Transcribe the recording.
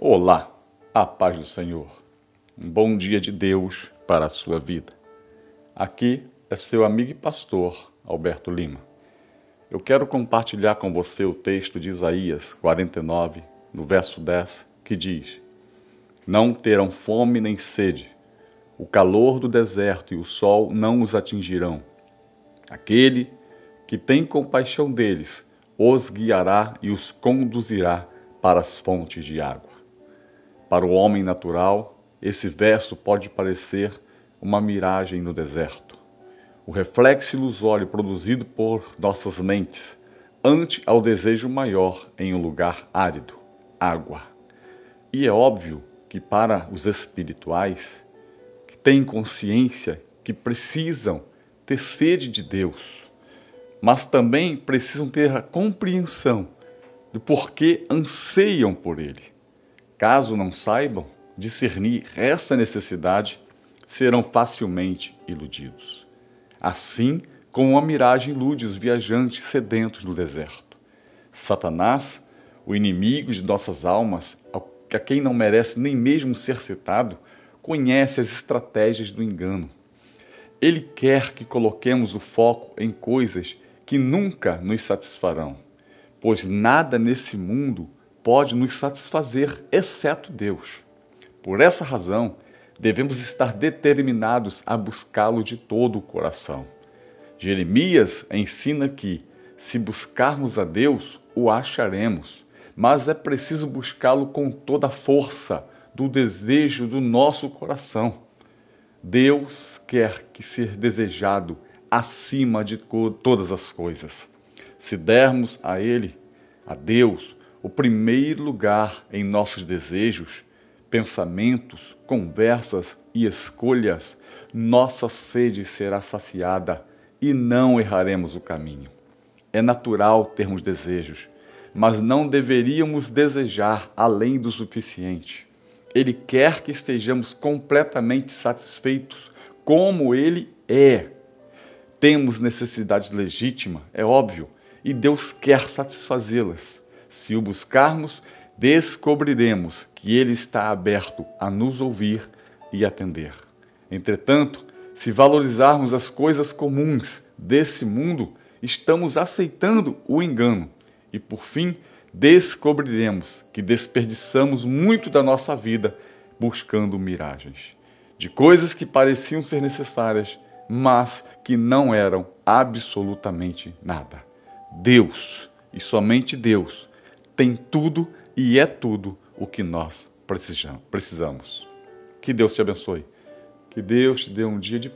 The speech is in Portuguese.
Olá, a paz do Senhor. Um bom dia de Deus para a sua vida. Aqui é seu amigo e pastor Alberto Lima. Eu quero compartilhar com você o texto de Isaías 49, no verso 10, que diz: Não terão fome nem sede, o calor do deserto e o sol não os atingirão. Aquele que tem compaixão deles os guiará e os conduzirá para as fontes de água. Para o homem natural, esse verso pode parecer uma miragem no deserto, o reflexo ilusório produzido por nossas mentes ante ao desejo maior em um lugar árido, água. E é óbvio que para os espirituais, que têm consciência que precisam ter sede de Deus, mas também precisam ter a compreensão do porquê anseiam por Ele Caso não saibam discernir essa necessidade, serão facilmente iludidos. Assim como uma miragem ilude os viajantes sedentos no deserto. Satanás, o inimigo de nossas almas, a quem não merece nem mesmo ser citado, conhece as estratégias do engano. Ele quer que coloquemos o foco em coisas que nunca nos satisfarão, pois nada nesse mundo pode nos satisfazer, exceto Deus. Por essa razão, devemos estar determinados a buscá-lo de todo o coração. Jeremias ensina que, se buscarmos a Deus, o acharemos, mas é preciso buscá-lo com toda a força do desejo do nosso coração. Deus quer que ser desejado acima de todas as coisas. Se dermos a Ele, a Deus, o primeiro lugar em nossos desejos, pensamentos, conversas e escolhas, nossa sede será saciada e não erraremos o caminho. É natural termos desejos, mas não deveríamos desejar além do suficiente. Ele quer que estejamos completamente satisfeitos, como Ele é. Temos necessidades legítimas, é óbvio, e Deus quer satisfazê-las. Se o buscarmos, descobriremos que ele está aberto a nos ouvir e atender. Entretanto, se valorizarmos as coisas comuns desse mundo, estamos aceitando o engano e, por fim, descobriremos que desperdiçamos muito da nossa vida buscando miragens, de coisas que pareciam ser necessárias, mas que não eram absolutamente nada. Deus, e somente Deus, tem tudo e é tudo o que nós precisamos. Que Deus te abençoe. Que Deus te dê um dia de